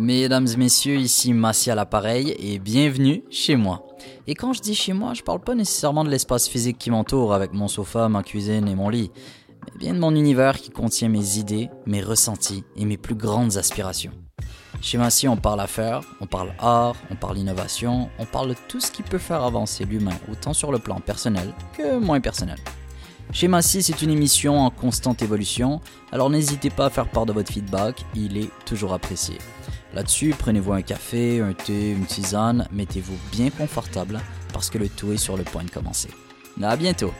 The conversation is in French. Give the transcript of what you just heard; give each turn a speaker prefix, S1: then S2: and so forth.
S1: Mesdames et messieurs, ici Massi à l'appareil et bienvenue chez moi. Et quand je dis chez moi, je parle pas nécessairement de l'espace physique qui m'entoure avec mon sofa, ma cuisine et mon lit, mais bien de mon univers qui contient mes idées, mes ressentis et mes plus grandes aspirations. Chez Massi, on parle affaires, on parle art, on parle innovation, on parle de tout ce qui peut faire avancer l'humain, autant sur le plan personnel que moins personnel. Chez Massy, c'est une émission en constante évolution, alors n'hésitez pas à faire part de votre feedback, il est toujours apprécié. Là-dessus, prenez-vous un café, un thé, une tisane, mettez-vous bien confortable parce que le tout est sur le point de commencer. À bientôt!